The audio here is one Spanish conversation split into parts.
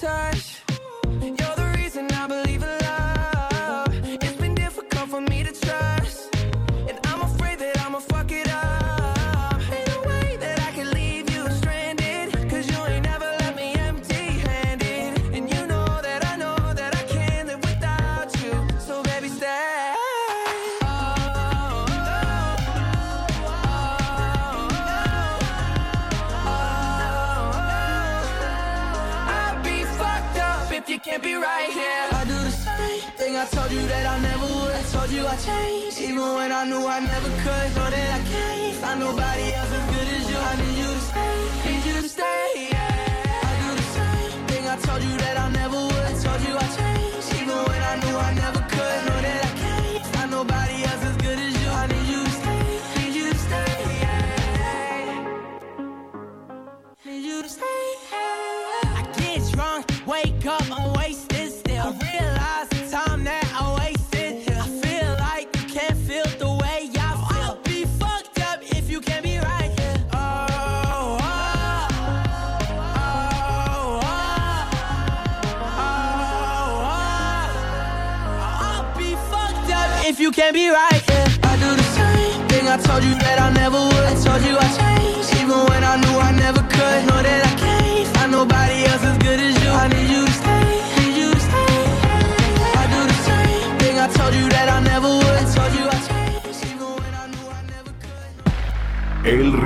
Touch.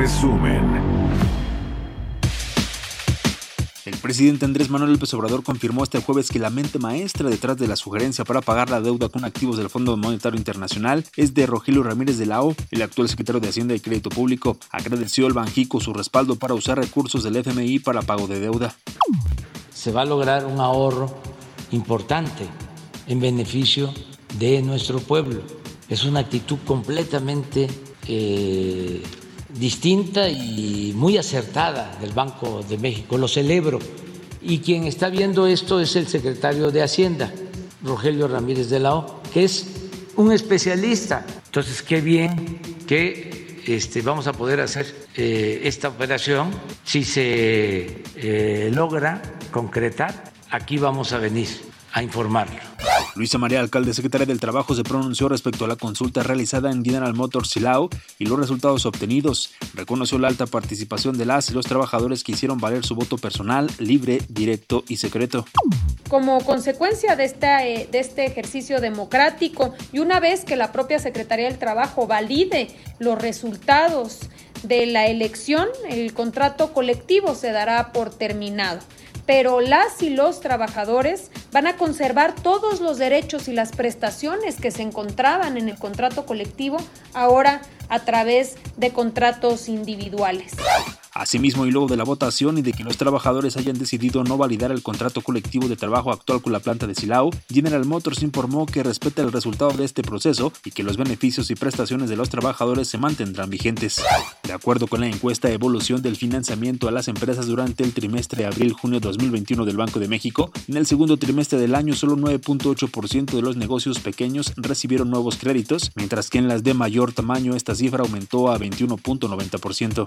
Resumen. El presidente Andrés Manuel López Obrador confirmó este jueves que la mente maestra detrás de la sugerencia para pagar la deuda con activos del Fondo Monetario Internacional es de Rogelio Ramírez de la O, el actual secretario de Hacienda y Crédito Público. Agradeció al Banjico su respaldo para usar recursos del FMI para pago de deuda. se va a lograr un ahorro importante en beneficio de nuestro pueblo. Es una actitud completamente eh, distinta y muy acertada del Banco de México. Lo celebro. Y quien está viendo esto es el secretario de Hacienda, Rogelio Ramírez de la O, que es un especialista. Entonces, qué bien que este, vamos a poder hacer eh, esta operación. Si se eh, logra concretar, aquí vamos a venir a informarlo. Luisa María Alcalde, secretaria del Trabajo, se pronunció respecto a la consulta realizada en General Motors Silao y los resultados obtenidos. Reconoció la alta participación de las y los trabajadores que hicieron valer su voto personal, libre, directo y secreto. Como consecuencia de, esta, eh, de este ejercicio democrático y una vez que la propia Secretaría del Trabajo valide los resultados de la elección, el contrato colectivo se dará por terminado pero las y los trabajadores van a conservar todos los derechos y las prestaciones que se encontraban en el contrato colectivo ahora a través de contratos individuales. Asimismo, y luego de la votación y de que los trabajadores hayan decidido no validar el contrato colectivo de trabajo actual con la planta de Silao, General Motors informó que respeta el resultado de este proceso y que los beneficios y prestaciones de los trabajadores se mantendrán vigentes. De acuerdo con la encuesta Evolución del financiamiento a las empresas durante el trimestre abril-junio 2021 del Banco de México, en el segundo trimestre del año solo 9.8% de los negocios pequeños recibieron nuevos créditos, mientras que en las de mayor tamaño esta cifra aumentó a 21.90%.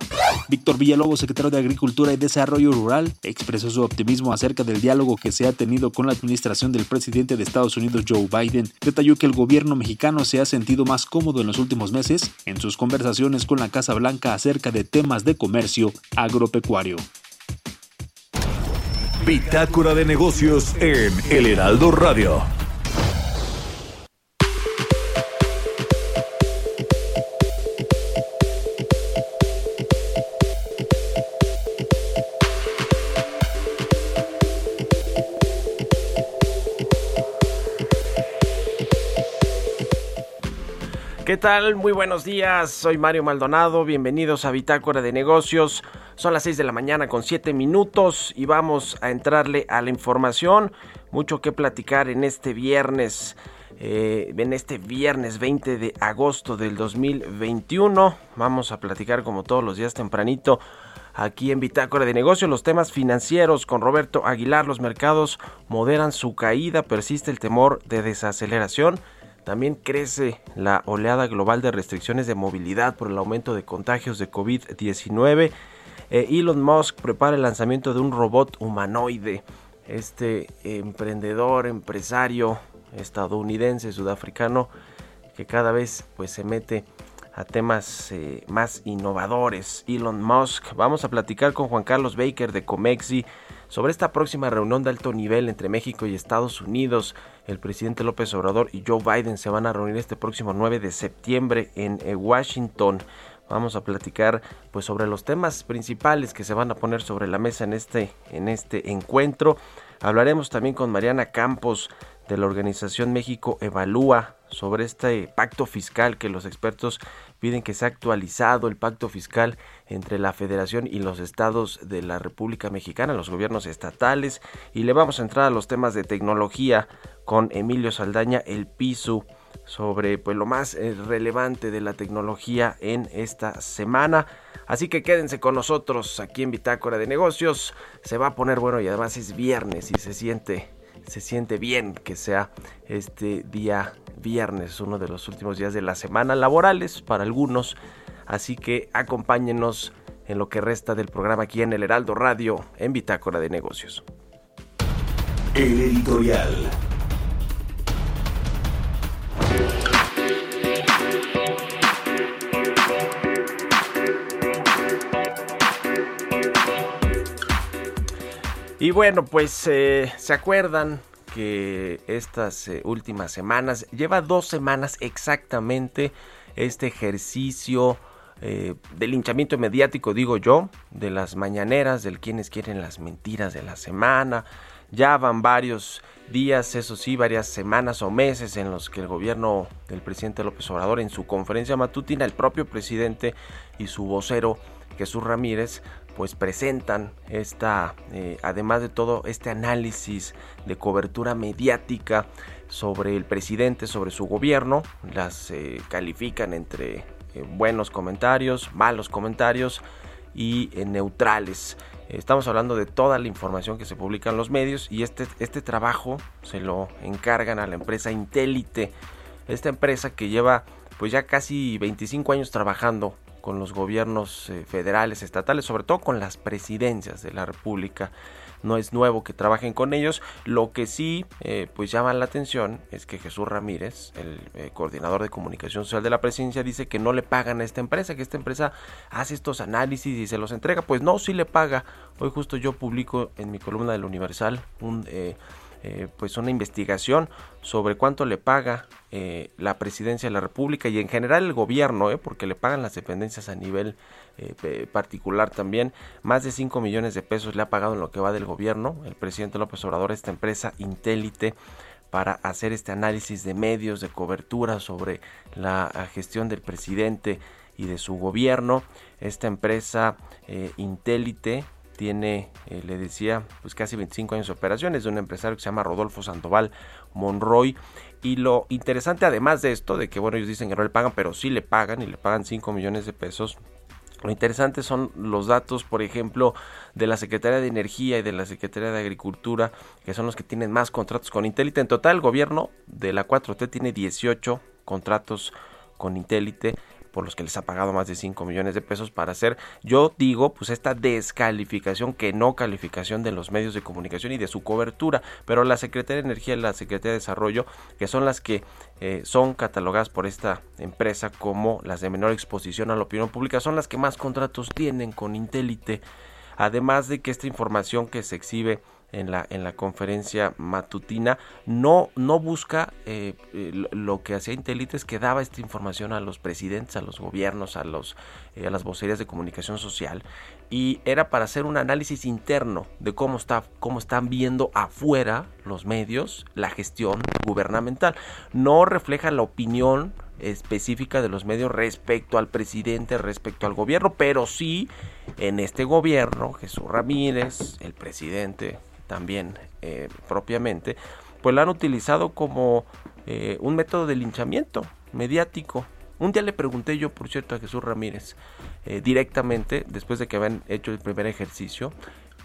Víctor Villalobos Lobo, secretario de Agricultura y Desarrollo Rural, expresó su optimismo acerca del diálogo que se ha tenido con la administración del presidente de Estados Unidos Joe Biden. Detalló que el gobierno mexicano se ha sentido más cómodo en los últimos meses en sus conversaciones con la Casa Blanca acerca de temas de comercio agropecuario. Bitácora de negocios en El Heraldo Radio. ¿Qué tal? Muy buenos días, soy Mario Maldonado, bienvenidos a Bitácora de Negocios. Son las 6 de la mañana con 7 minutos y vamos a entrarle a la información. Mucho que platicar en este viernes, eh, en este viernes 20 de agosto del 2021. Vamos a platicar como todos los días tempranito aquí en Bitácora de Negocios los temas financieros con Roberto Aguilar. Los mercados moderan su caída, persiste el temor de desaceleración también crece la oleada global de restricciones de movilidad por el aumento de contagios de COVID-19. Eh, Elon Musk prepara el lanzamiento de un robot humanoide. Este emprendedor, empresario estadounidense, sudafricano, que cada vez pues se mete a temas eh, más innovadores. Elon Musk. Vamos a platicar con Juan Carlos Baker de Comexi sobre esta próxima reunión de alto nivel entre México y Estados Unidos. El presidente López Obrador y Joe Biden se van a reunir este próximo 9 de septiembre en eh, Washington. Vamos a platicar pues sobre los temas principales que se van a poner sobre la mesa en este en este encuentro. Hablaremos también con Mariana Campos de la organización México Evalúa sobre este pacto fiscal que los expertos piden que sea actualizado el pacto fiscal entre la Federación y los estados de la República Mexicana, los gobiernos estatales, y le vamos a entrar a los temas de tecnología con Emilio Saldaña, el piso sobre pues lo más eh, relevante de la tecnología en esta semana. Así que quédense con nosotros aquí en Bitácora de Negocios. Se va a poner bueno y además es viernes y se siente se siente bien que sea este día viernes, uno de los últimos días de la semana laborales para algunos. Así que acompáñenos en lo que resta del programa aquí en el Heraldo Radio en Bitácora de Negocios. El editorial. Y bueno, pues eh, se acuerdan que estas eh, últimas semanas, lleva dos semanas exactamente este ejercicio eh, del linchamiento mediático, digo yo, de las mañaneras, del quienes quieren las mentiras de la semana. Ya van varios días, eso sí, varias semanas o meses en los que el gobierno del presidente López Obrador en su conferencia matutina, el propio presidente y su vocero Jesús Ramírez pues presentan esta, eh, además de todo este análisis de cobertura mediática sobre el presidente, sobre su gobierno, las eh, califican entre eh, buenos comentarios, malos comentarios y neutrales. Estamos hablando de toda la información que se publica en los medios y este, este trabajo se lo encargan a la empresa Intelite, esta empresa que lleva pues ya casi 25 años trabajando con los gobiernos eh, federales, estatales, sobre todo con las presidencias de la República. No es nuevo que trabajen con ellos. Lo que sí, eh, pues llama la atención es que Jesús Ramírez, el eh, coordinador de comunicación social de la presidencia, dice que no le pagan a esta empresa, que esta empresa hace estos análisis y se los entrega. Pues no, sí le paga. Hoy justo yo publico en mi columna del Universal un eh, pues una investigación sobre cuánto le paga eh, la presidencia de la República y en general el gobierno, eh, porque le pagan las dependencias a nivel particular también. Más de 5 millones de pesos le ha pagado en lo que va del gobierno el presidente López Obrador, esta empresa Intélite para hacer este análisis de medios de cobertura sobre la gestión del presidente y de su gobierno. Esta empresa eh, Intelite tiene, eh, le decía, pues casi 25 años de operaciones de un empresario que se llama Rodolfo Sandoval Monroy. Y lo interesante además de esto, de que bueno, ellos dicen que no le pagan, pero sí le pagan y le pagan 5 millones de pesos. Lo interesante son los datos, por ejemplo, de la Secretaría de Energía y de la Secretaría de Agricultura, que son los que tienen más contratos con Intelite. En total, el gobierno de la 4T tiene 18 contratos con Intelite por los que les ha pagado más de 5 millones de pesos para hacer, yo digo, pues esta descalificación, que no calificación de los medios de comunicación y de su cobertura, pero la Secretaría de Energía y la Secretaría de Desarrollo, que son las que eh, son catalogadas por esta empresa como las de menor exposición a la opinión pública, son las que más contratos tienen con Intelite, además de que esta información que se exhibe en la, en la conferencia matutina, no, no busca eh, eh, lo que hacía Intelite es que daba esta información a los presidentes, a los gobiernos, a, los, eh, a las vocerías de comunicación social y era para hacer un análisis interno de cómo, está, cómo están viendo afuera los medios la gestión gubernamental. No refleja la opinión específica de los medios respecto al presidente, respecto al gobierno, pero sí en este gobierno, Jesús Ramírez, el presidente también eh, propiamente, pues lo han utilizado como eh, un método de linchamiento mediático. Un día le pregunté yo, por cierto, a Jesús Ramírez, eh, directamente, después de que habían hecho el primer ejercicio,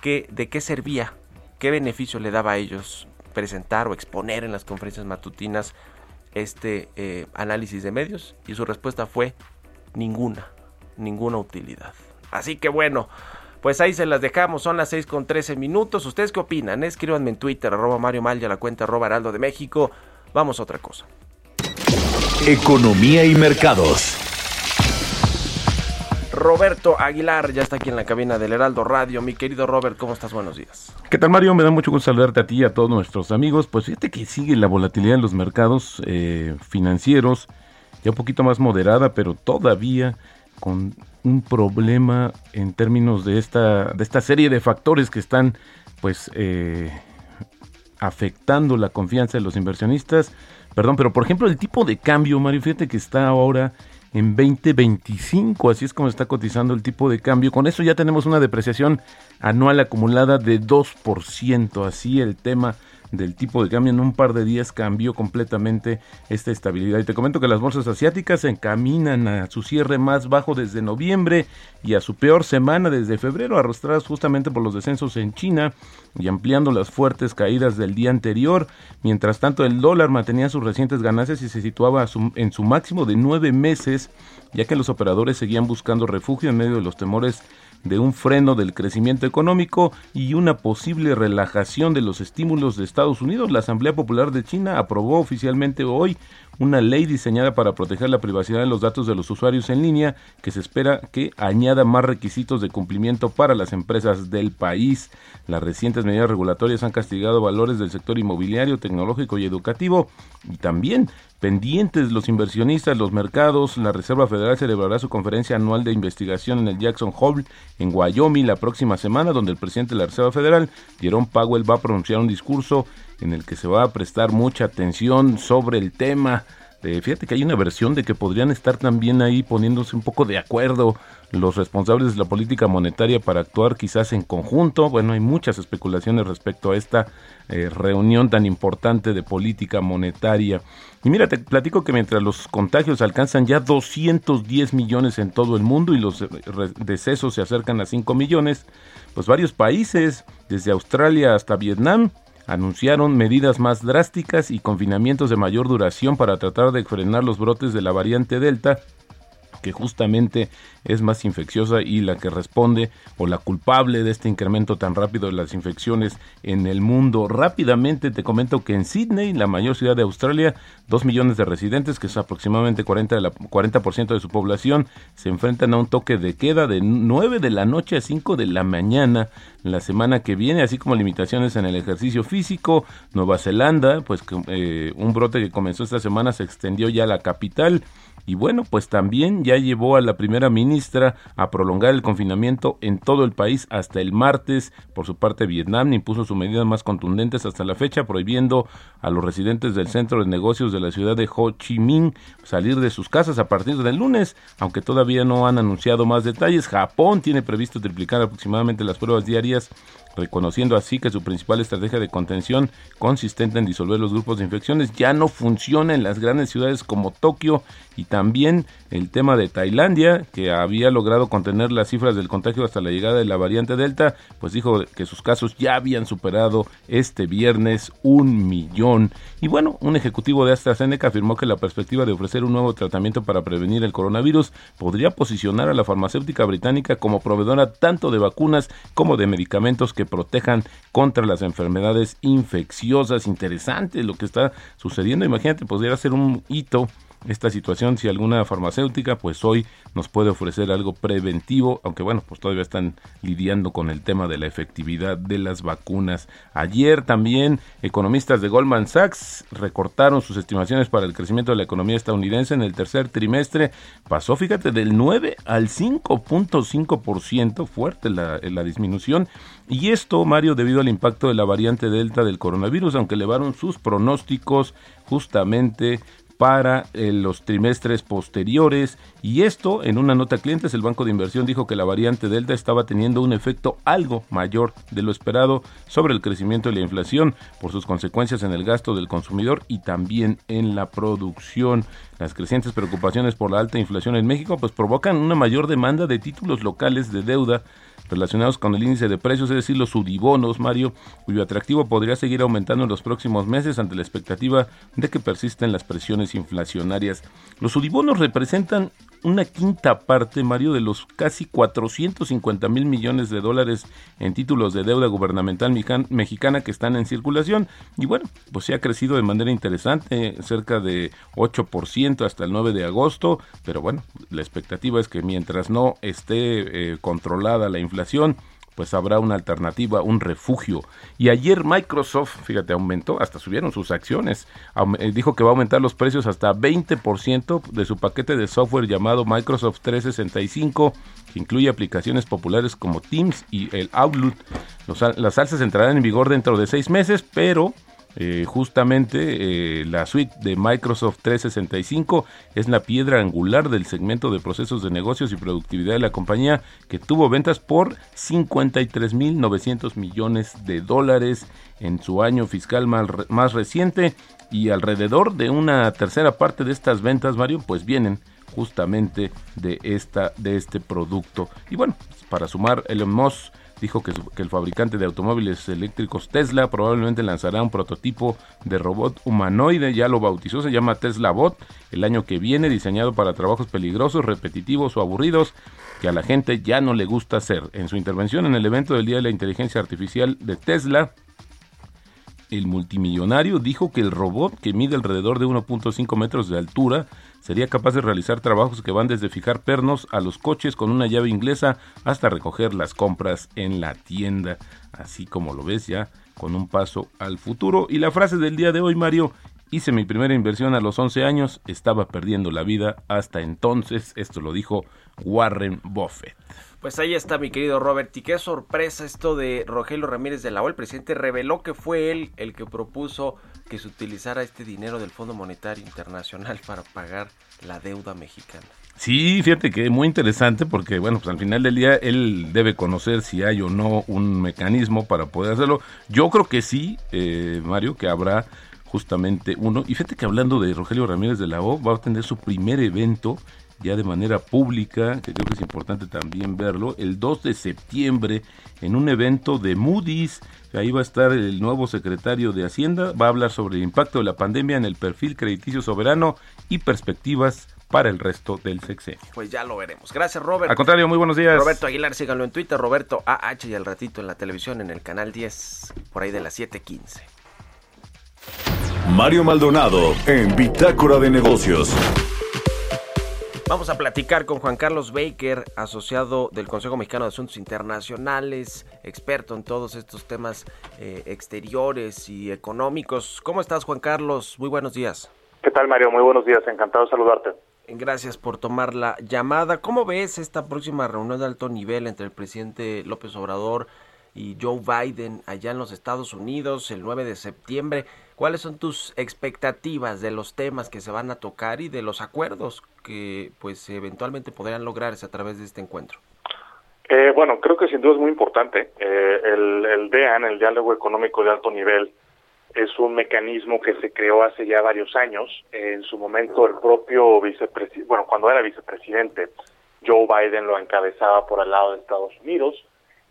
que, de qué servía, qué beneficio le daba a ellos presentar o exponer en las conferencias matutinas este análisis de medios y su respuesta fue ninguna, ninguna utilidad. Así que bueno, pues ahí se las dejamos, son las 6 con 13 minutos. ¿Ustedes qué opinan? Escríbanme en Twitter, arroba Mario Mal la cuenta arroba Heraldo de México. Vamos a otra cosa. Economía y mercados. Roberto Aguilar ya está aquí en la cabina del Heraldo Radio. Mi querido Robert, ¿cómo estás? Buenos días. ¿Qué tal, Mario? Me da mucho gusto saludarte a ti y a todos nuestros amigos. Pues fíjate que sigue la volatilidad en los mercados eh, financieros, ya un poquito más moderada, pero todavía con un problema en términos de esta, de esta serie de factores que están pues eh, afectando la confianza de los inversionistas. Perdón, pero por ejemplo el tipo de cambio, Mario, fíjate que está ahora en 2025, así es como está cotizando el tipo de cambio. Con eso ya tenemos una depreciación anual acumulada de 2%, así el tema del tipo de cambio en un par de días cambió completamente esta estabilidad. Y te comento que las bolsas asiáticas se encaminan a su cierre más bajo desde noviembre y a su peor semana desde febrero, arrastradas justamente por los descensos en China y ampliando las fuertes caídas del día anterior. Mientras tanto, el dólar mantenía sus recientes ganancias y se situaba en su máximo de nueve meses, ya que los operadores seguían buscando refugio en medio de los temores de un freno del crecimiento económico y una posible relajación de los estímulos de Estados Unidos. La Asamblea Popular de China aprobó oficialmente hoy una ley diseñada para proteger la privacidad de los datos de los usuarios en línea que se espera que añada más requisitos de cumplimiento para las empresas del país. Las recientes medidas regulatorias han castigado valores del sector inmobiliario, tecnológico y educativo y también pendientes los inversionistas, los mercados. La Reserva Federal celebrará su conferencia anual de investigación en el Jackson Hole en Wyoming la próxima semana, donde el presidente de la Reserva Federal, Jerome Powell, va a pronunciar un discurso en el que se va a prestar mucha atención sobre el tema. fíjate que hay una versión de que podrían estar también ahí poniéndose un poco de acuerdo los responsables de la política monetaria para actuar quizás en conjunto. Bueno, hay muchas especulaciones respecto a esta eh, reunión tan importante de política monetaria. Y mira, te platico que mientras los contagios alcanzan ya 210 millones en todo el mundo y los eh, decesos se acercan a 5 millones, pues varios países, desde Australia hasta Vietnam, anunciaron medidas más drásticas y confinamientos de mayor duración para tratar de frenar los brotes de la variante Delta que justamente es más infecciosa y la que responde o la culpable de este incremento tan rápido de las infecciones en el mundo. Rápidamente te comento que en Sydney, la mayor ciudad de Australia, dos millones de residentes, que es aproximadamente 40%, de la, 40 de su población, se enfrentan a un toque de queda de 9 de la noche a 5 de la mañana la semana que viene, así como limitaciones en el ejercicio físico. Nueva Zelanda, pues eh, un brote que comenzó esta semana se extendió ya a la capital y bueno, pues también ya llevó a la primera ministra a prolongar el confinamiento en todo el país hasta el martes. Por su parte, Vietnam impuso sus medidas más contundentes hasta la fecha, prohibiendo a los residentes del centro de negocios de la ciudad de Ho Chi Minh salir de sus casas a partir del lunes, aunque todavía no han anunciado más detalles. Japón tiene previsto triplicar aproximadamente las pruebas diarias reconociendo así que su principal estrategia de contención consistente en disolver los grupos de infecciones ya no funciona en las grandes ciudades como Tokio y también el tema de Tailandia, que había logrado contener las cifras del contagio hasta la llegada de la variante Delta, pues dijo que sus casos ya habían superado este viernes un millón. Y bueno, un ejecutivo de AstraZeneca afirmó que la perspectiva de ofrecer un nuevo tratamiento para prevenir el coronavirus podría posicionar a la farmacéutica británica como proveedora tanto de vacunas como de medicamentos que protejan contra las enfermedades infecciosas. Interesante lo que está sucediendo. Imagínate, podría ser un hito esta situación si alguna farmacéutica pues hoy nos puede ofrecer algo preventivo aunque bueno pues todavía están lidiando con el tema de la efectividad de las vacunas. Ayer también economistas de Goldman Sachs recortaron sus estimaciones para el crecimiento de la economía estadounidense en el tercer trimestre. Pasó fíjate del 9 al 5.5% fuerte la, la disminución. Y esto Mario debido al impacto de la variante delta del coronavirus aunque elevaron sus pronósticos justamente para eh, los trimestres posteriores. Y esto en una nota a clientes el banco de inversión dijo que la variante delta estaba teniendo un efecto algo mayor de lo esperado sobre el crecimiento de la inflación por sus consecuencias en el gasto del consumidor y también en la producción las crecientes preocupaciones por la alta inflación en México pues provocan una mayor demanda de títulos locales de deuda relacionados con el índice de precios, es decir, los sudibonos, Mario, cuyo atractivo podría seguir aumentando en los próximos meses ante la expectativa de que persisten las presiones inflacionarias. Los sudibonos representan una quinta parte, Mario, de los casi 450 mil millones de dólares en títulos de deuda gubernamental mexicana que están en circulación. Y bueno, pues se ha crecido de manera interesante, cerca de 8% hasta el 9 de agosto. Pero bueno, la expectativa es que mientras no esté eh, controlada la inflación, pues habrá una alternativa, un refugio. Y ayer Microsoft, fíjate, aumentó, hasta subieron sus acciones, eh, dijo que va a aumentar los precios hasta 20% de su paquete de software llamado Microsoft 365, que incluye aplicaciones populares como Teams y el Outlook. las alzas entrarán en vigor dentro de seis meses, pero eh, justamente eh, la suite de Microsoft 365 es la piedra angular del segmento de procesos de negocios y productividad de la compañía que tuvo ventas por 53.900 millones de dólares en su año fiscal más, más reciente y alrededor de una tercera parte de estas ventas, Mario, pues vienen justamente de esta de este producto. Y bueno, para sumar Elon Musk dijo que, el fabricante de automóviles eléctricos Tesla probablemente lanzará un prototipo de robot humanoide, ya lo bautizó, se llama Tesla Bot, el año que viene, diseñado para trabajos peligrosos, repetitivos o aburridos que a la gente ya no le gusta hacer. En su intervención en el evento del Día de la Inteligencia Artificial de Tesla, el multimillonario dijo que el robot, que mide alrededor de 1.5 metros de altura, sería capaz de realizar trabajos que van desde fijar pernos a los coches con una llave inglesa hasta recoger las compras en la tienda, así como lo ves ya con un paso al futuro. Y la frase del día de hoy, Mario, hice mi primera inversión a los 11 años, estaba perdiendo la vida hasta entonces, esto lo dijo Warren Buffett. Pues ahí está mi querido Robert y qué sorpresa esto de Rogelio Ramírez de la O. El presidente reveló que fue él el que propuso que se utilizara este dinero del Fondo Monetario Internacional para pagar la deuda mexicana. Sí, fíjate que es muy interesante porque, bueno, pues al final del día él debe conocer si hay o no un mecanismo para poder hacerlo. Yo creo que sí, eh, Mario, que habrá justamente uno. Y fíjate que hablando de Rogelio Ramírez de la O, va a tener su primer evento ya de manera pública, que creo que es importante también verlo, el 2 de septiembre en un evento de Moody's. Ahí va a estar el nuevo secretario de Hacienda, va a hablar sobre el impacto de la pandemia en el perfil crediticio soberano y perspectivas para el resto del sexenio. Pues ya lo veremos. Gracias, Robert. Al contrario, muy buenos días. Roberto Aguilar, síganlo en Twitter, Roberto AH y al ratito en la televisión en el canal 10, por ahí de las 7:15. Mario Maldonado en Bitácora de Negocios. Vamos a platicar con Juan Carlos Baker, asociado del Consejo Mexicano de Asuntos Internacionales, experto en todos estos temas eh, exteriores y económicos. ¿Cómo estás, Juan Carlos? Muy buenos días. ¿Qué tal, Mario? Muy buenos días. Encantado de saludarte. Gracias por tomar la llamada. ¿Cómo ves esta próxima reunión de alto nivel entre el presidente López Obrador y Joe Biden allá en los Estados Unidos el 9 de septiembre? ¿Cuáles son tus expectativas de los temas que se van a tocar y de los acuerdos que pues eventualmente podrían lograrse a través de este encuentro? Eh, bueno, creo que sin duda es muy importante. Eh, el, el DEAN, el Diálogo Económico de Alto Nivel, es un mecanismo que se creó hace ya varios años. En su momento el propio vicepresidente, bueno, cuando era vicepresidente, Joe Biden lo encabezaba por el lado de Estados Unidos.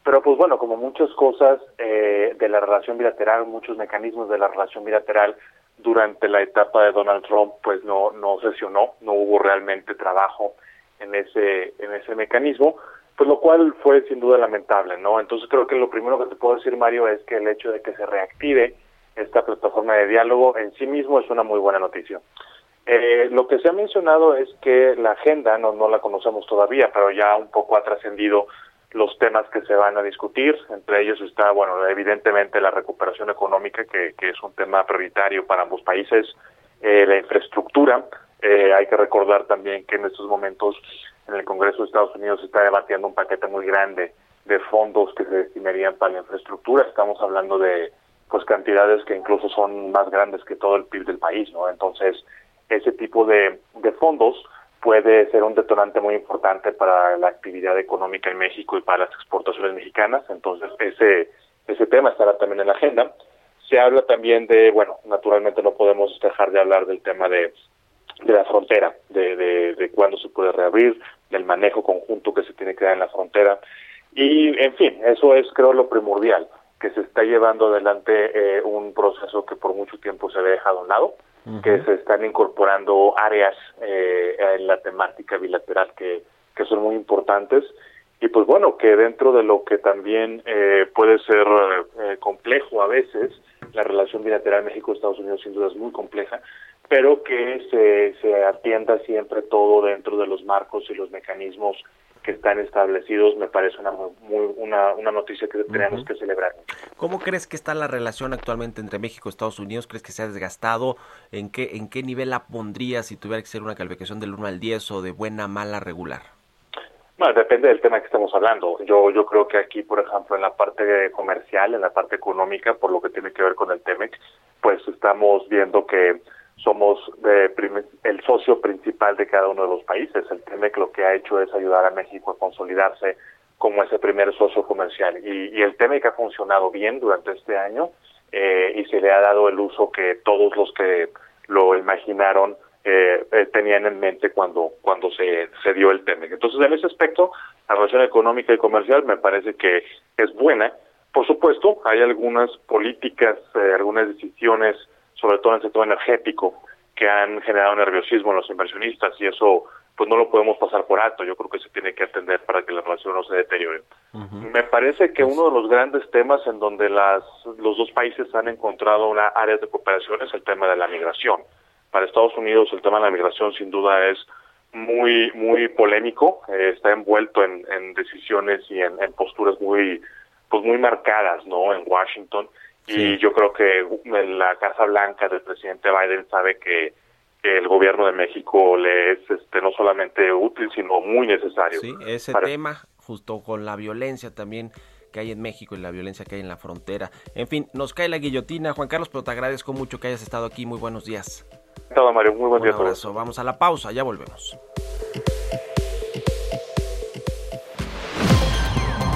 Pero pues bueno, como muchas cosas eh, de la relación bilateral, muchos mecanismos de la relación bilateral durante la etapa de Donald Trump, pues no no sesionó, no hubo realmente trabajo en ese en ese mecanismo, pues lo cual fue sin duda lamentable, ¿no? Entonces creo que lo primero que te puedo decir Mario es que el hecho de que se reactive esta plataforma de diálogo en sí mismo es una muy buena noticia. Eh, lo que se ha mencionado es que la agenda, no, no la conocemos todavía, pero ya un poco ha trascendido los temas que se van a discutir. Entre ellos está, bueno, evidentemente la recuperación económica, que, que es un tema prioritario para ambos países, eh, la infraestructura. Eh, hay que recordar también que en estos momentos en el Congreso de Estados Unidos se está debatiendo un paquete muy grande de fondos que se destinarían para la infraestructura. Estamos hablando de pues cantidades que incluso son más grandes que todo el PIB del país, ¿no? Entonces, ese tipo de, de fondos puede ser un detonante muy importante para la actividad económica en México y para las exportaciones mexicanas. Entonces, ese, ese tema estará también en la agenda. Se habla también de, bueno, naturalmente no podemos dejar de hablar del tema de, de la frontera, de, de, de cuándo se puede reabrir, del manejo conjunto que se tiene que dar en la frontera. Y, en fin, eso es, creo, lo primordial que se está llevando adelante eh, un proceso que por mucho tiempo se había dejado a un lado, que se están incorporando áreas eh, en la temática bilateral que, que son muy importantes. Y pues bueno, que dentro de lo que también eh, puede ser eh, complejo a veces, la relación bilateral México-Estados Unidos sin duda es muy compleja, pero que se, se atienda siempre todo dentro de los marcos y los mecanismos que están establecidos me parece una muy, una, una noticia que tenemos que celebrar. ¿Cómo crees que está la relación actualmente entre México y Estados Unidos? ¿Crees que se ha desgastado? ¿En qué, ¿En qué nivel la pondrías si tuviera que ser una calificación del 1 al 10 o de buena, mala, regular? Bueno, depende del tema que estemos hablando. Yo yo creo que aquí, por ejemplo, en la parte comercial, en la parte económica, por lo que tiene que ver con el TEMEC, pues estamos viendo que somos de el socio principal de cada uno de los países. El TEMEC lo que ha hecho es ayudar a México a consolidarse como ese primer socio comercial. Y, y el TEMEC ha funcionado bien durante este año eh, y se le ha dado el uso que todos los que lo imaginaron eh, eh, tenían en mente cuando cuando se, se dio el TEMEC. Entonces, en ese aspecto, la relación económica y comercial me parece que es buena. Por supuesto, hay algunas políticas, eh, algunas decisiones sobre todo en el sector energético, que han generado nerviosismo en los inversionistas y eso pues no lo podemos pasar por alto, yo creo que se tiene que atender para que la relación no se deteriore. Me parece que uno de los grandes temas en donde las los dos países han encontrado una área de cooperación es el tema de la migración. Para Estados Unidos el tema de la migración sin duda es muy muy polémico, eh, está envuelto en, en decisiones y en, en posturas muy pues muy marcadas, ¿no? En Washington y yo creo que la Casa Blanca del presidente Biden sabe que, el gobierno de México le es este, no solamente útil, sino muy necesario. Sí, ese tema, justo con la violencia también que hay en México y la violencia que hay en la frontera. En fin, nos cae la guillotina. Juan Carlos, pero te agradezco mucho que hayas estado aquí. Muy buenos días. Todo, Mario. Muy buen Un día abrazo. Vamos a la pausa, ya volvemos.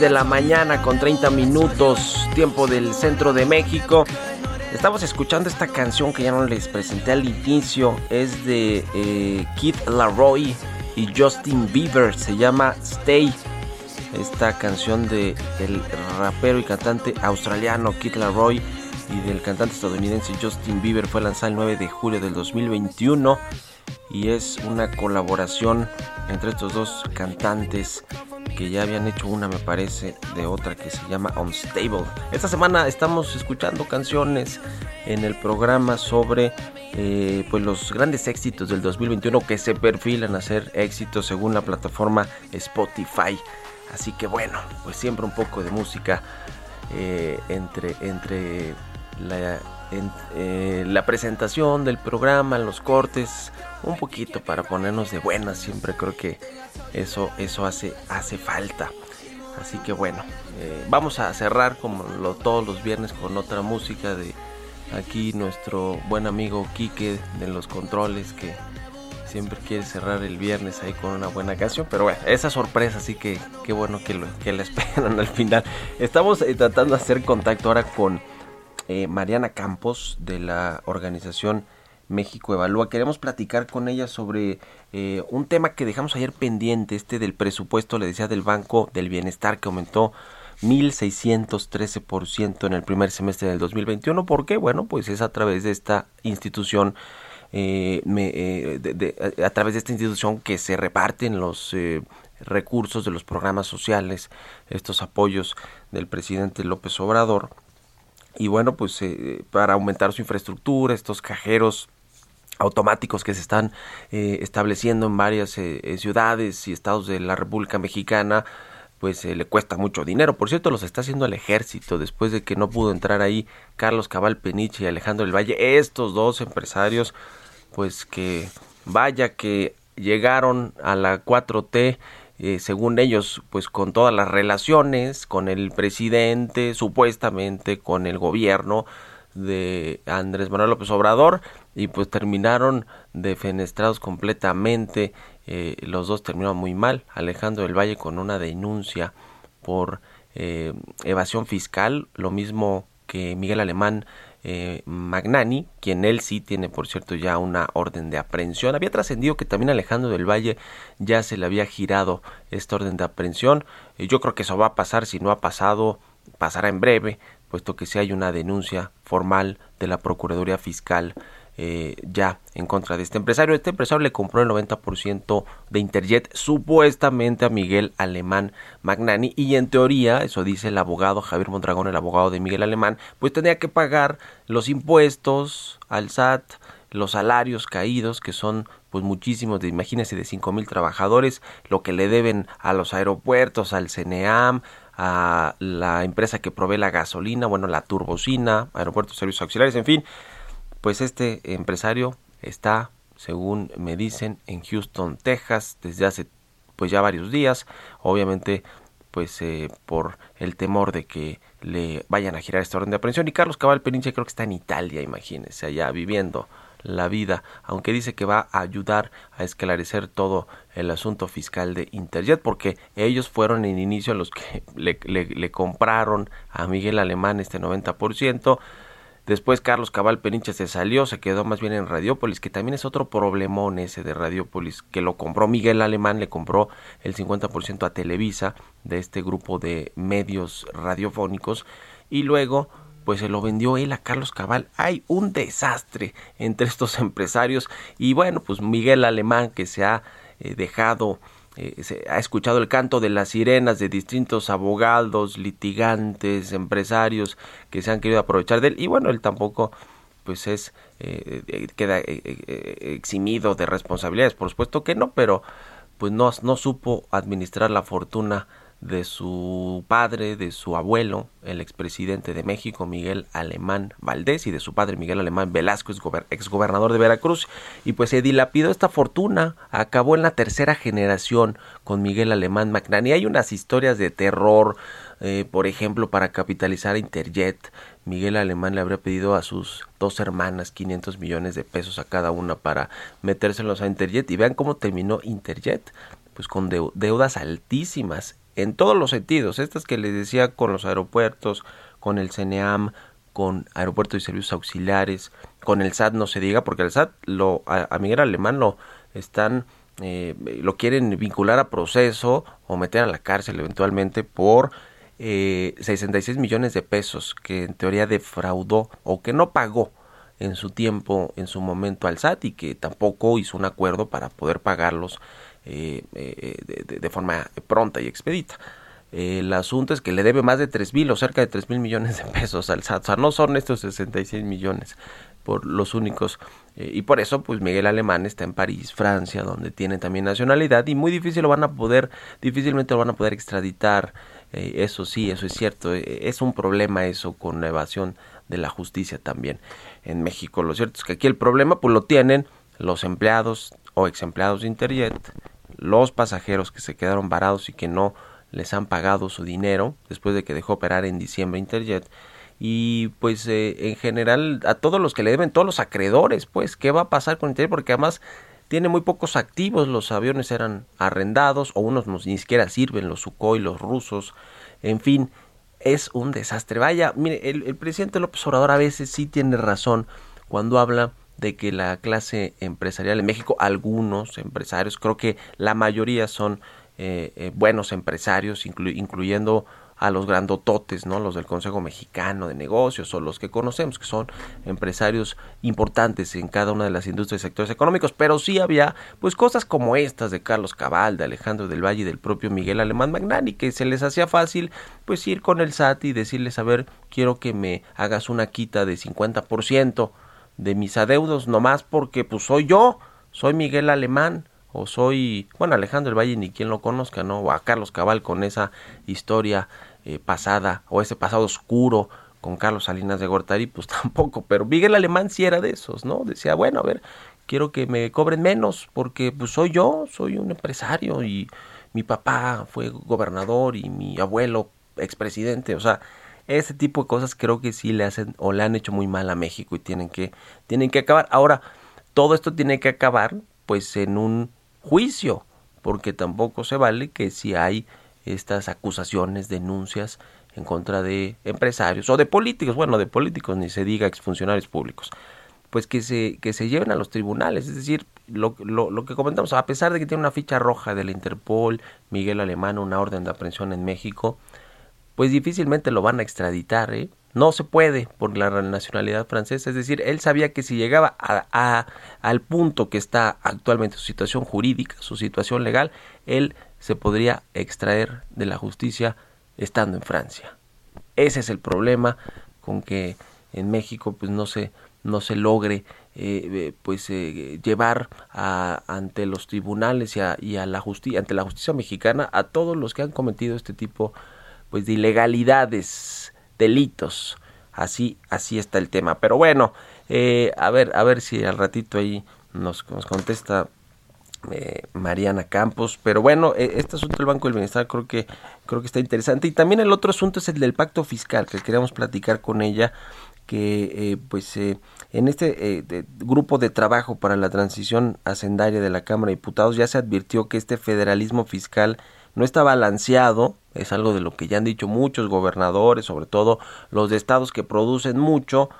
de la mañana con 30 minutos, tiempo del centro de México. Estamos escuchando esta canción que ya no les presenté al inicio, es de eh, Kid y Justin Bieber, se llama Stay. Esta canción de rapero y cantante australiano Kid Laroi y del cantante estadounidense Justin Bieber fue lanzada el 9 de julio del 2021 y es una colaboración entre estos dos cantantes que ya habían hecho una me parece de otra que se llama Unstable. Esta semana estamos escuchando canciones en el programa sobre eh, pues los grandes éxitos del 2021 que se perfilan a ser éxitos según la plataforma Spotify. Así que bueno, pues siempre un poco de música eh, entre, entre la, eh, la presentación del programa, los cortes, un poquito para ponernos de buenas. Siempre creo que eso, eso hace, hace falta. Así que bueno, eh, vamos a cerrar como lo, todos los viernes con otra música de aquí nuestro buen amigo Quique de los controles que siempre quiere cerrar el viernes ahí con una buena canción. Pero bueno, esa sorpresa, así que qué bueno que, lo, que la esperan al final. Estamos eh, tratando de hacer contacto ahora con eh, Mariana Campos de la organización México Evalúa. Queremos platicar con ella sobre eh, un tema que dejamos ayer pendiente, este del presupuesto, le decía, del Banco del Bienestar que aumentó 1.613% en el primer semestre del 2021. ¿Por qué? Bueno, pues es a través de esta institución eh, eh, a través de esta institución que se reparten los eh, recursos de los programas sociales, estos apoyos del presidente López Obrador. Y bueno, pues para aumentar su infraestructura, estos cajeros automáticos que se están estableciendo en varias ciudades y estados de la República Mexicana, pues le cuesta mucho dinero. Por cierto, los está haciendo el ejército después de que no pudo entrar ahí Carlos Cabal Peniche y Alejandro del Valle. Estos dos empresarios pues que vaya que llegaron a la 4T eh, según ellos, pues con todas las relaciones con el presidente, supuestamente con el gobierno de Andrés Manuel López Obrador, y pues terminaron defenestrados completamente. Eh, los dos terminaron muy mal. Alejandro del Valle con una denuncia por eh, evasión fiscal, lo mismo que Miguel Alemán eh, Magnani, quien él sí tiene, por cierto, ya una orden de aprehensión. Había trascendido que también Alejandro del Valle ya se le había girado esta orden de aprehensión. Eh, yo creo que eso va a pasar, si no ha pasado, pasará en breve, puesto que si hay una denuncia formal de la Procuraduría Fiscal eh, ya en contra de este empresario. Este empresario le compró el 90% de Interjet supuestamente a Miguel Alemán Magnani y en teoría, eso dice el abogado Javier Mondragón, el abogado de Miguel Alemán, pues tenía que pagar los impuestos al SAT, los salarios caídos que son pues muchísimos, de, imagínense, de cinco mil trabajadores, lo que le deben a los aeropuertos, al CNEAM, a la empresa que provee la gasolina, bueno, la turbocina, aeropuertos, servicios auxiliares, en fin, pues este empresario está, según me dicen, en Houston, Texas, desde hace pues ya varios días, obviamente pues eh, por el temor de que le vayan a girar esta orden de aprehensión. Y Carlos Cabal Perinche creo que está en Italia, imagínense, allá viviendo la vida, aunque dice que va a ayudar a esclarecer todo el asunto fiscal de Interjet, porque ellos fueron en inicio los que le, le, le compraron a Miguel Alemán este 90%, Después Carlos Cabal Peniche se salió, se quedó más bien en Radiópolis, que también es otro problemón ese de Radiópolis, que lo compró Miguel Alemán, le compró el 50% a Televisa de este grupo de medios radiofónicos y luego pues se lo vendió él a Carlos Cabal. Hay un desastre entre estos empresarios y bueno, pues Miguel Alemán que se ha eh, dejado eh, se ha escuchado el canto de las sirenas de distintos abogados, litigantes, empresarios que se han querido aprovechar de él. Y bueno, él tampoco pues es eh, eh, queda eximido de responsabilidades, por supuesto que no, pero pues no, no supo administrar la fortuna de su padre, de su abuelo, el expresidente de México, Miguel Alemán Valdés, y de su padre, Miguel Alemán Velasco, exgobernador de Veracruz, y pues se dilapidó esta fortuna, acabó en la tercera generación con Miguel Alemán Magnani. Hay unas historias de terror, eh, por ejemplo, para capitalizar Interjet, Miguel Alemán le habría pedido a sus dos hermanas 500 millones de pesos a cada una para metérselos a Interjet, y vean cómo terminó Interjet, pues con deudas altísimas en todos los sentidos, estas que les decía con los aeropuertos, con el CNEAM, con aeropuertos y servicios auxiliares, con el SAT no se diga, porque el SAT lo, a, Miguel Alemán lo están eh, lo quieren vincular a proceso o meter a la cárcel eventualmente por eh, 66 millones de pesos que en teoría defraudó o que no pagó en su tiempo, en su momento al SAT y que tampoco hizo un acuerdo para poder pagarlos eh, eh, de, forma pronta y expedita. El asunto es que le debe más de 3 mil o cerca de 3 mil millones de pesos al SAT. O sea, no son estos 66 millones por los únicos. Eh, y por eso, pues Miguel Alemán está en París, Francia, donde tiene también nacionalidad y muy difícil lo van a poder, difícilmente lo van a poder extraditar. Eh, eso sí, eso es cierto. Eh, es un problema eso con la evasión de la justicia también en México. Lo cierto es que aquí el problema, pues lo tienen los empleados o de Interjet, los pasajeros que se quedaron varados y que no les han pagado su dinero después de que dejó operar en diciembre Interjet y pues eh, en general a todos los que le deben, todos los acreedores, pues, ¿qué va a pasar con Interjet? Porque además tiene muy pocos activos, los aviones eran arrendados o unos ni siquiera sirven, los Sukhoi, los rusos, en fin, es un desastre. Vaya, mire, el, el presidente López Obrador a veces sí tiene razón cuando habla de que la clase empresarial en México, algunos empresarios, creo que la mayoría son eh, eh, buenos empresarios, incluyendo a los grandototes, ¿no? Los del Consejo Mexicano de Negocios o los que conocemos, que son empresarios importantes en cada una de las industrias y sectores económicos, pero sí había pues cosas como estas de Carlos Cabal, de Alejandro del Valle y del propio Miguel Alemán Magnani, que se les hacía fácil pues ir con el SAT y decirles, a ver, quiero que me hagas una quita de 50% de mis adeudos, nomás porque pues soy yo, soy Miguel Alemán, o soy, bueno, Alejandro el Valle ni quien lo conozca, ¿no? O a Carlos Cabal con esa historia eh, pasada o ese pasado oscuro con Carlos Salinas de Gortari, pues tampoco, pero Miguel Alemán sí era de esos, ¿no? Decía, bueno, a ver, quiero que me cobren menos porque pues soy yo, soy un empresario y mi papá fue gobernador y mi abuelo expresidente, o sea, ese tipo de cosas creo que sí le hacen o le han hecho muy mal a México y tienen que tienen que acabar. Ahora, todo esto tiene que acabar pues en un juicio, porque tampoco se vale que si hay estas acusaciones, denuncias en contra de empresarios o de políticos, bueno, de políticos ni se diga exfuncionarios públicos, pues que se, que se lleven a los tribunales, es decir, lo, lo, lo que comentamos, a pesar de que tiene una ficha roja de la Interpol, Miguel Alemán, una orden de aprehensión en México, pues difícilmente lo van a extraditar, ¿eh? No se puede por la nacionalidad francesa, es decir, él sabía que si llegaba a, al punto que está actualmente su situación jurídica, su situación legal, él se podría extraer de la justicia estando en Francia. Ese es el problema con que en México pues no se no se logre eh, eh, pues eh, llevar a, ante los tribunales y, a, y a la justicia ante la justicia mexicana a todos los que han cometido este tipo pues de ilegalidades delitos. Así, así está el tema. Pero bueno, eh, a ver, a ver si al ratito ahí nos, nos contesta eh, Mariana Campos. Pero bueno, eh, este asunto del Banco del Bienestar creo que, creo que está interesante. Y también el otro asunto es el del pacto fiscal, que queríamos platicar con ella, que pues en este grupo de trabajo para la transición hacendaria de la Cámara de Diputados ya se advirtió que este federalismo fiscal no está balanceado, es algo de lo que ya han dicho muchos gobernadores, sobre todo los de estados que producen mucho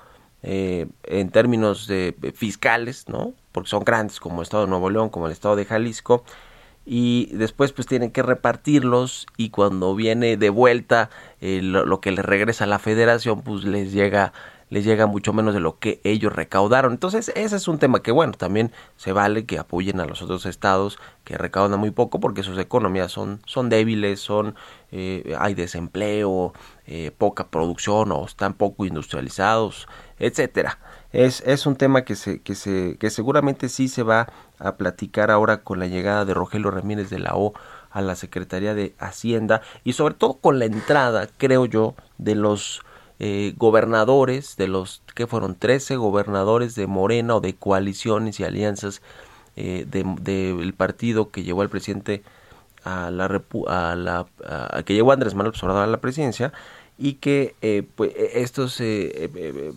eh, en términos de, fiscales, ¿no? Porque son grandes como el estado de Nuevo León, como el estado de Jalisco, y después pues tienen que repartirlos y cuando viene de vuelta eh, lo, lo, que les regresa a la federación pues les llega les llega mucho menos de lo que ellos recaudaron. Entonces, ese es un tema que, bueno, también se vale que apoyen a los otros estados que recaudan muy poco porque sus economías son, son débiles, son eh, hay desempleo, eh, poca producción o están poco industrializados, etcétera. Es, es un tema que, se, que, se, que seguramente sí se va a platicar ahora con la llegada de Rogelio Ramírez de la O a la Secretaría de Hacienda y sobre todo con la entrada, creo yo, de los eh, gobernadores, de los que fueron 13 gobernadores de Morena o de coaliciones y alianzas eh, del de, partido que llevó al presidente a la, a la que llevó a Andrés Manuel a la presidencia y que eh, pues e, estos eh, eh, eh,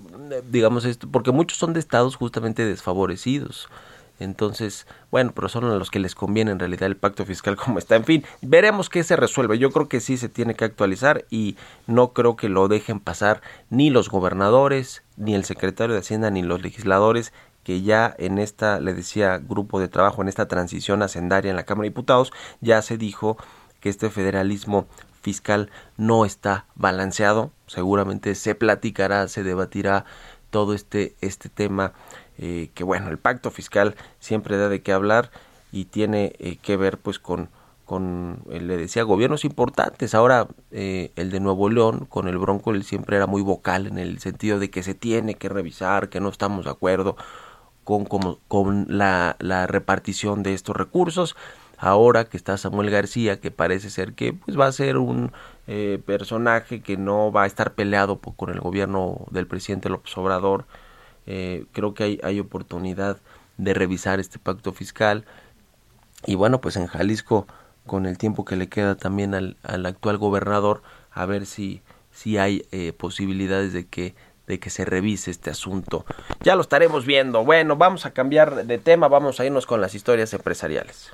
digamos esto porque muchos son de estados justamente desfavorecidos entonces, bueno, pero son a los que les conviene en realidad el pacto fiscal como está. En fin, veremos qué se resuelve. Yo creo que sí se tiene que actualizar y no creo que lo dejen pasar ni los gobernadores, ni el secretario de Hacienda, ni los legisladores que ya en esta, le decía, grupo de trabajo, en esta transición hacendaria en la Cámara de Diputados, ya se dijo que este federalismo fiscal no está balanceado. Seguramente se platicará, se debatirá todo este, este tema, eh, que bueno, el pacto fiscal siempre da de qué hablar y tiene eh, que ver pues con con, eh, le decía, gobiernos importantes. Ahora, eh, el de Nuevo León, con el Bronco, él siempre era muy vocal en el sentido de que se tiene que revisar, que no estamos de acuerdo con, con, con la, la, repartición de estos recursos. Ahora que está Samuel García, que parece ser que pues, va a ser un eh, personaje que no va a estar peleado con el gobierno del presidente López Obrador, eh, creo que hay, hay oportunidad de revisar este pacto fiscal. Y bueno, pues en Jalisco con el tiempo que le queda también al, al actual gobernador, a ver si, si hay eh, posibilidades de que, de que se revise este asunto. Ya lo estaremos viendo. Bueno, vamos a cambiar de tema, vamos a irnos con las historias empresariales.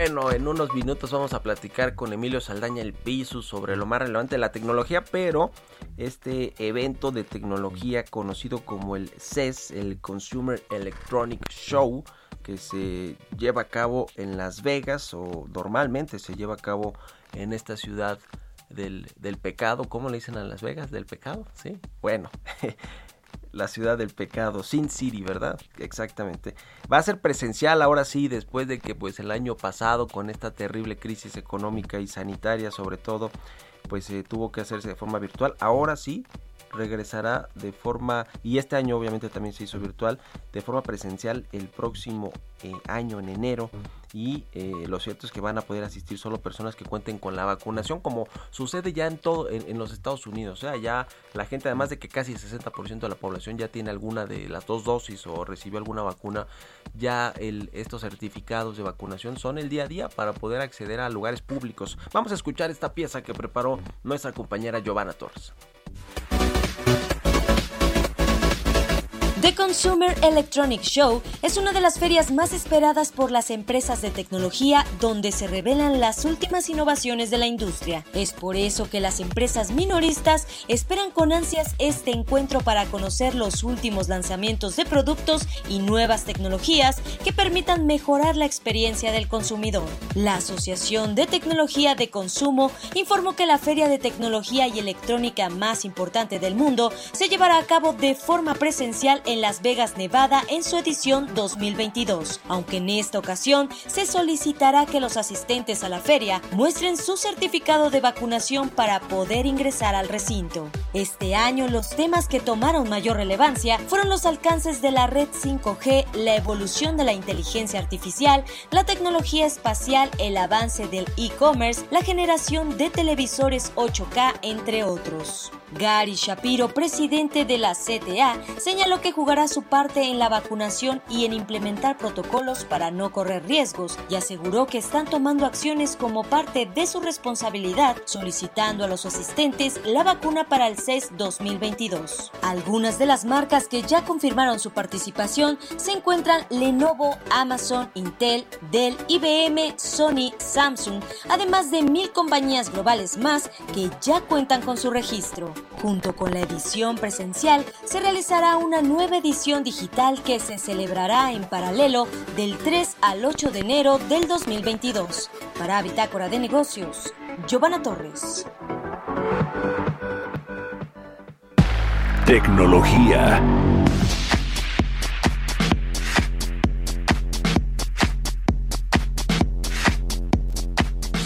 Bueno, en unos minutos vamos a platicar con Emilio Saldaña el Piso sobre lo más relevante de la tecnología, pero este evento de tecnología conocido como el CES, el Consumer Electronic Show, que se lleva a cabo en Las Vegas o normalmente se lleva a cabo en esta ciudad del, del pecado. ¿Cómo le dicen a Las Vegas? ¿Del pecado? Sí. Bueno. la ciudad del pecado, Sin City, ¿verdad? Exactamente. Va a ser presencial ahora sí, después de que pues el año pasado con esta terrible crisis económica y sanitaria sobre todo, pues se tuvo que hacerse de forma virtual. Ahora sí regresará de forma, y este año obviamente también se hizo virtual, de forma presencial el próximo eh, año, en enero. Y eh, lo cierto es que van a poder asistir solo personas que cuenten con la vacunación, como sucede ya en todo en, los Estados Unidos. O sea, ya la gente, además de que casi el 60% de la población ya tiene alguna de las dos dosis o recibió alguna vacuna, ya estos certificados de vacunación son el día a día para poder acceder a lugares públicos. Vamos a escuchar esta pieza que preparó nuestra compañera Giovanna Torres. The Consumer Electronic Show es una de las ferias más esperadas por las empresas de tecnología donde se revelan las últimas innovaciones de la industria. Es por eso que las empresas minoristas esperan con ansias este encuentro para conocer los últimos lanzamientos de productos y nuevas tecnologías que permitan mejorar la experiencia del consumidor. La Asociación de Tecnología de Consumo informó que la feria de tecnología y electrónica más importante del mundo se llevará a cabo de forma presencial en Las Vegas, Nevada, en su edición 2022, aunque en esta ocasión se solicitará que los asistentes a la feria muestren su certificado de vacunación para poder ingresar al recinto. Este año los temas que tomaron mayor relevancia fueron los alcances de la red 5G, la evolución de la inteligencia artificial, la tecnología espacial, el avance del e-commerce, la generación de televisores 8K, entre otros. Gary Shapiro, presidente de la CTA, señaló que jugará su parte en la vacunación y en implementar protocolos para no correr riesgos y aseguró que están tomando acciones como parte de su responsabilidad, solicitando a los asistentes la vacuna para el CES 2022. Algunas de las marcas que ya confirmaron su participación se encuentran Lenovo, Amazon, Intel, Dell, IBM, Sony, Samsung, además de mil compañías globales más que ya cuentan con su registro. Junto con la edición presencial, se realizará una nueva edición digital que se celebrará en paralelo del 3 al 8 de enero del 2022. Para Bitácora de Negocios, Giovanna Torres. Tecnología.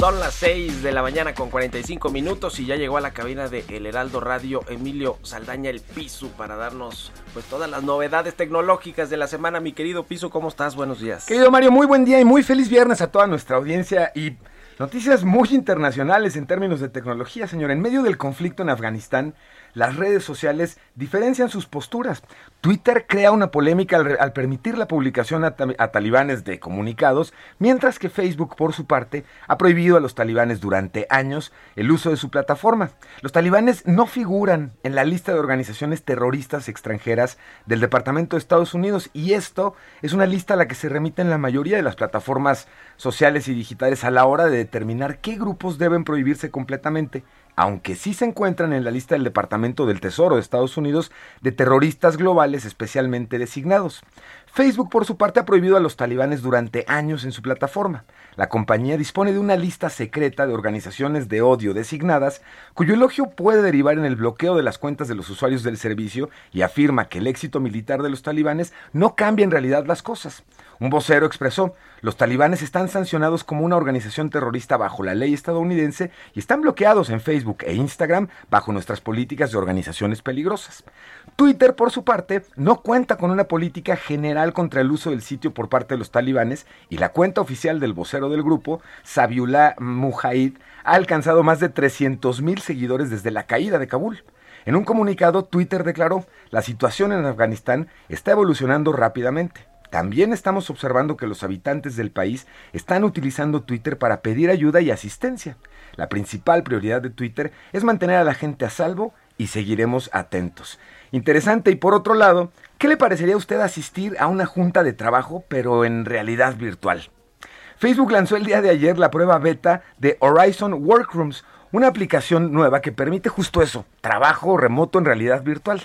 Son las 6 de la mañana con 45 minutos y ya llegó a la cabina de El Heraldo Radio Emilio Saldaña el Piso para darnos pues todas las novedades tecnológicas de la semana. Mi querido Piso, ¿cómo estás? Buenos días. Querido Mario, muy buen día y muy feliz viernes a toda nuestra audiencia y noticias muy internacionales en términos de tecnología, señor. En medio del conflicto en Afganistán, las redes sociales diferencian sus posturas. Twitter crea una polémica al, permitir la publicación a, talibanes de comunicados, mientras que Facebook, por su parte, ha prohibido a los talibanes durante años el uso de su plataforma. Los talibanes no figuran en la lista de organizaciones terroristas extranjeras del Departamento de Estados Unidos y esto es una lista a la que se remiten la mayoría de las plataformas sociales y digitales a la hora de determinar qué grupos deben prohibirse completamente aunque sí se encuentran en la lista del Departamento del Tesoro de Estados Unidos de terroristas globales especialmente designados. Facebook, por su parte, ha prohibido a los talibanes durante años en su plataforma. La compañía dispone de una lista secreta de organizaciones de odio designadas, cuyo elogio puede derivar en el bloqueo de las cuentas de los usuarios del servicio y afirma que el éxito militar de los talibanes no cambia en realidad las cosas. Un vocero expresó, los talibanes están sancionados como una organización terrorista bajo la ley estadounidense y están bloqueados en Facebook e Instagram bajo nuestras políticas de organizaciones peligrosas. Twitter, por su parte, no cuenta con una política general contra el uso del sitio por parte de los talibanes y la cuenta oficial del vocero del grupo, Sabiullah Mujahid, ha alcanzado más de 300.000 seguidores desde la caída de Kabul. En un comunicado, Twitter declaró, la situación en Afganistán está evolucionando rápidamente. También estamos observando que los habitantes del país están utilizando Twitter para pedir ayuda y asistencia. La principal prioridad de Twitter es mantener a la gente a salvo y seguiremos atentos. Interesante y por otro lado, ¿qué le parecería a usted asistir a una junta de trabajo pero en realidad virtual? Facebook lanzó el día de ayer la prueba beta de Horizon Workrooms, una aplicación nueva que permite justo eso, trabajo remoto en realidad virtual.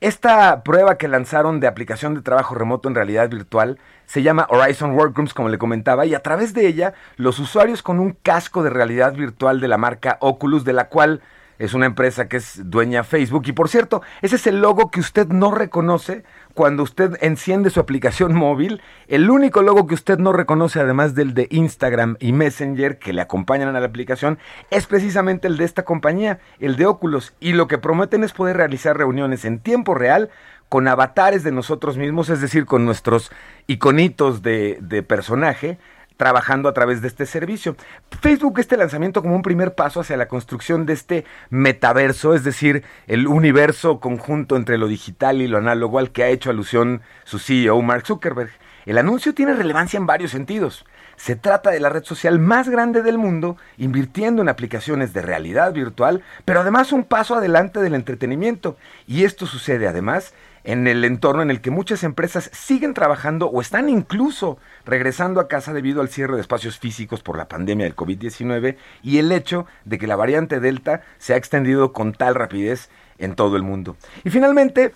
Esta prueba que lanzaron de aplicación de trabajo remoto en realidad virtual se llama Horizon Workrooms, como le comentaba, y a través de ella los usuarios con un casco de realidad virtual de la marca Oculus, de la cual es una empresa que es dueña Facebook. Y por cierto, ese es el logo que usted no reconoce cuando usted enciende su aplicación móvil. El único logo que usted no reconoce, además del de Instagram y Messenger que le acompañan a la aplicación, es precisamente el de esta compañía, el de Oculus. Y lo que prometen es poder realizar reuniones en tiempo real con avatares de nosotros mismos, es decir, con nuestros iconitos de, de personaje trabajando a través de este servicio. Facebook este lanzamiento como un primer paso hacia la construcción de este metaverso, es decir, el universo conjunto entre lo digital y lo análogo al que ha hecho alusión su CEO Mark Zuckerberg. El anuncio tiene relevancia en varios sentidos. Se trata de la red social más grande del mundo, invirtiendo en aplicaciones de realidad virtual, pero además un paso adelante del entretenimiento. Y esto sucede además en el entorno en el que muchas empresas siguen trabajando o están incluso regresando a casa debido al cierre de espacios físicos por la pandemia del COVID-19 y el hecho de que la variante Delta se ha extendido con tal rapidez en todo el mundo. Y finalmente,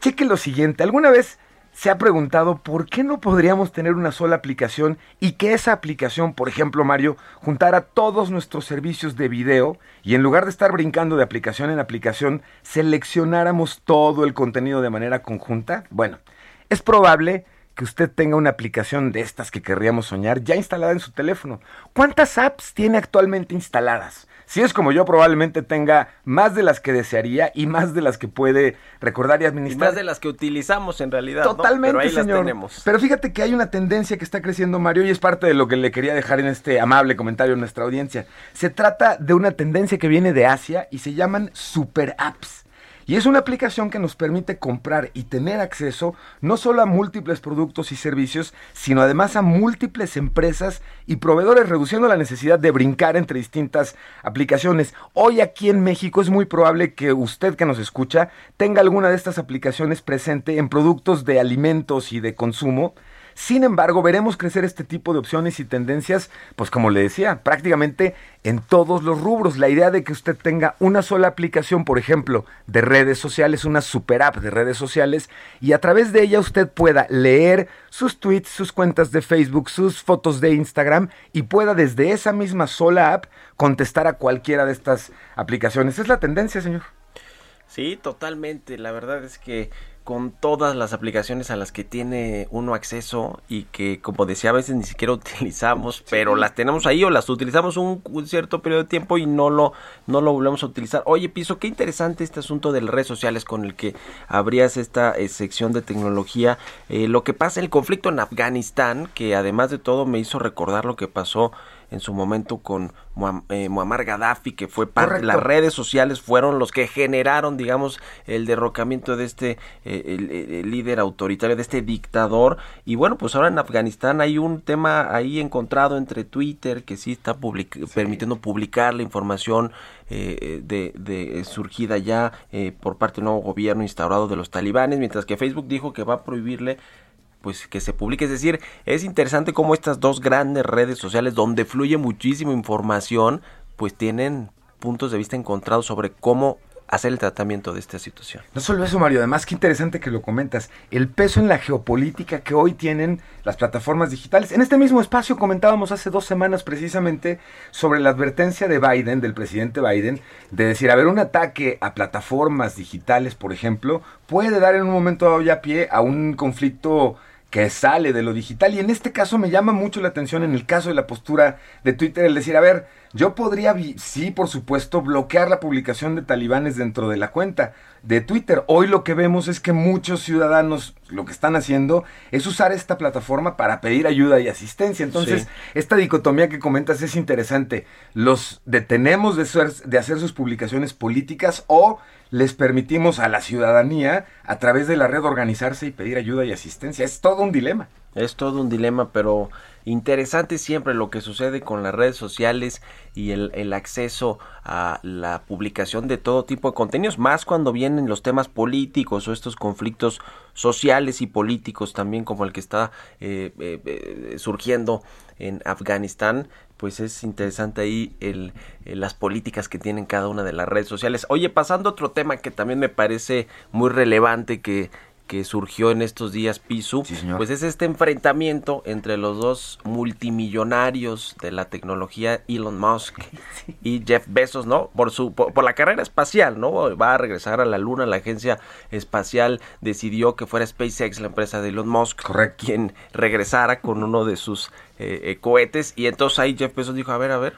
cheque lo siguiente, ¿alguna vez se ha preguntado por qué no podríamos tener una sola aplicación y que esa aplicación, por ejemplo, Mario, juntara todos nuestros servicios de video y en lugar de estar brincando de aplicación en aplicación, seleccionáramos todo el contenido de manera conjunta? Bueno, es probable que usted tenga una aplicación de estas que querríamos soñar ya instalada en su teléfono. ¿Cuántas apps tiene actualmente instaladas? Si es como yo, probablemente tenga más de las que desearía y más de las que puede recordar y administrar. más de las que utilizamos en realidad. Totalmente, Pero ahí señor. las tenemos. Pero fíjate que hay una tendencia que está creciendo, Mario, y es parte de lo que le quería dejar en este amable comentario a nuestra audiencia. Se trata de una tendencia que viene de Asia y se llaman super apps. Y es una aplicación que nos permite comprar y tener acceso no solo a múltiples productos y servicios, sino además a múltiples empresas y proveedores, reduciendo la necesidad de brincar entre distintas aplicaciones. Hoy aquí en México es muy probable que usted que nos escucha tenga alguna de estas aplicaciones presente en productos de alimentos y de consumo sin embargo, veremos crecer este tipo de opciones y tendencias, pues como le decía, prácticamente en todos los rubros. La idea de que usted tenga una sola aplicación, por ejemplo, de redes sociales, una super app de redes sociales, y a través de ella usted pueda leer sus tweets, sus cuentas de Facebook, sus fotos de Instagram, y pueda desde esa misma sola app contestar a cualquiera de estas aplicaciones. Es la tendencia, señor. Sí, totalmente. La verdad es que con todas las aplicaciones a las que tiene uno acceso y que como decía a veces ni siquiera utilizamos, pero las tenemos ahí o las utilizamos un, cierto periodo de tiempo y no lo no lo volvemos a utilizar. Oye, Piso, qué interesante este asunto de las redes sociales con el que abrías esta eh, sección de tecnología. Eh, lo que pasa el conflicto en Afganistán, que además de todo me hizo recordar lo que pasó en su momento con eh, Muammar Gaddafi, que fue parte, las redes sociales fueron los que generaron, digamos, el derrocamiento de este el, líder autoritario, de este dictador. Y bueno, pues ahora en Afganistán hay un tema ahí encontrado entre Twitter, que sí está permitiendo publicar la información eh, de, de, surgida ya eh, por parte del nuevo gobierno instaurado de los talibanes, mientras que Facebook dijo que va a prohibirle pues que se publique. Es decir, es interesante cómo estas dos grandes redes sociales donde fluye muchísima información, pues tienen puntos de vista encontrados sobre cómo hacer el tratamiento de esta situación. No solo eso, Mario, además qué interesante que lo comentas, el peso en la geopolítica que hoy tienen las plataformas digitales. En este mismo espacio comentábamos hace dos semanas precisamente sobre la advertencia de Biden, del presidente Biden, de decir, a ver, un ataque a plataformas digitales, por ejemplo, puede dar en un momento dado ya pie a un conflicto que sale de lo digital. Y en este caso me llama mucho la atención en el caso de la postura de Twitter, el decir, a ver, yo podría, sí, por supuesto, bloquear la publicación de talibanes dentro de la cuenta de Twitter. Hoy lo que vemos es que muchos ciudadanos lo que están haciendo es usar esta plataforma para pedir ayuda y asistencia. Entonces, esta dicotomía que comentas es interesante. ¿Los detenemos de, de hacer sus publicaciones políticas o les permitimos a la ciudadanía a través de la red organizarse y pedir ayuda y asistencia? Es todo un dilema. Es todo un dilema, pero interesante siempre lo que sucede con las redes sociales y el, acceso a la publicación de todo tipo de contenidos, más cuando vienen los temas políticos o estos conflictos sociales y políticos también como el que está eh, eh, eh, surgiendo en Afganistán, pues es interesante ahí el, las políticas que tienen cada una de las redes sociales. Oye, pasando a otro tema que también me parece muy relevante que que surgió en estos días Pisu, pues es este enfrentamiento entre los dos multimillonarios de la tecnología, Elon Musk y Jeff Bezos, ¿no? Por su por, la carrera espacial, ¿no? Va a regresar a la luna, la agencia espacial decidió que fuera SpaceX la empresa de Elon Musk, quien regresara con uno de sus eh, eh, cohetes y entonces ahí Jeff Bezos dijo, a ver, a ver,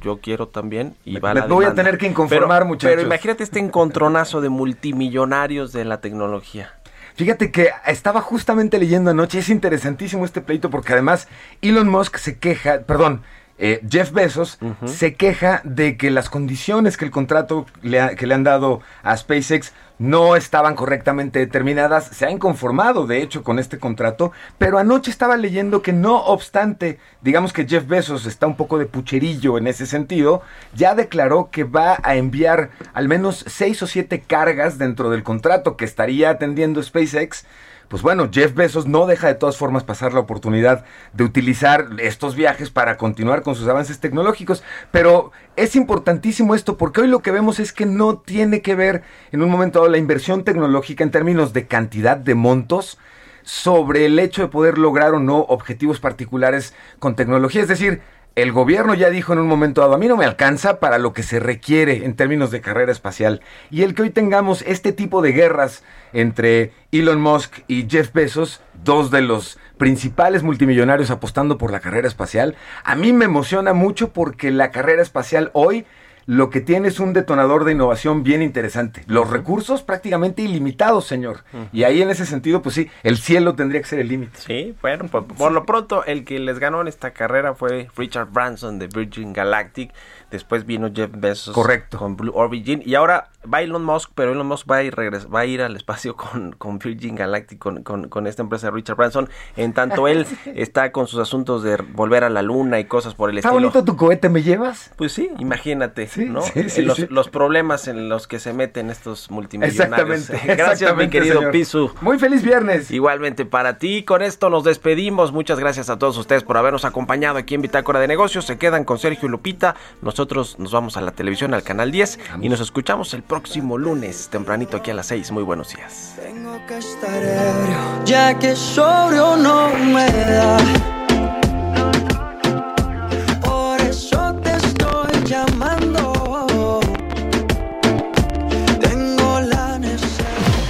yo quiero también y va Me voy a tener que inconformar, muchachos. Pero imagínate este encontronazo de multimillonarios de la tecnología. Fíjate que estaba justamente leyendo anoche, es interesantísimo este pleito porque además Elon Musk se queja, perdón, eh, Jeff Bezos se queja de que las condiciones que el contrato que le han dado a SpaceX no estaban correctamente determinadas. Se ha inconformado, de hecho, con este contrato, pero anoche estaba leyendo que no obstante, digamos que Jeff Bezos está un poco de pucherillo en ese sentido, ya declaró que va a enviar al menos seis o siete cargas dentro del contrato que estaría atendiendo SpaceX pues bueno, Jeff Bezos no deja de todas formas pasar la oportunidad de utilizar estos viajes para continuar con sus avances tecnológicos. Pero es importantísimo esto porque hoy lo que vemos es que no tiene que ver en un momento dado la inversión tecnológica en términos de cantidad de montos sobre el hecho de poder lograr o no objetivos particulares con tecnología. Es decir, el gobierno ya dijo en un momento dado, a mí no me alcanza para lo que se requiere en términos de carrera espacial. Y el que hoy tengamos este tipo de guerras entre Elon Musk y Jeff Bezos, dos de los principales multimillonarios apostando por la carrera espacial, a mí me emociona mucho porque la carrera espacial hoy lo que tiene es un detonador de innovación bien interesante. Los recursos prácticamente ilimitados, señor. Y ahí en ese sentido, pues sí, el cielo tendría que ser el límite. Sí, bueno, por, lo pronto el que les ganó en esta carrera fue Richard Branson de Virgin Galactic. Después vino Jeff Bezos Correcto. con Blue Origin. Y ahora va Elon Musk, pero Elon Musk va a ir, va a ir al espacio con, con Virgin Galactic, con, con, esta empresa de Richard Branson. En tanto él está con sus asuntos de volver a la luna y cosas por el ¿Está estilo. bonito tu cohete, me llevas? Pues sí, imagínate. ¿no? los, problemas en los que se meten estos multimillonarios. Exactamente. Gracias, mi querido Pisu. Muy feliz viernes. Igualmente para ti. Con esto nos despedimos. Muchas gracias a todos ustedes por habernos acompañado aquí en Bitácora de Negocios. Se quedan con Sergio y Lupita. Nosotros nos vamos a la televisión, al canal 10, y nos escuchamos el próximo lunes, tempranito aquí a las 6. Muy buenos días. Tengo que estar ya que sobrio no me da.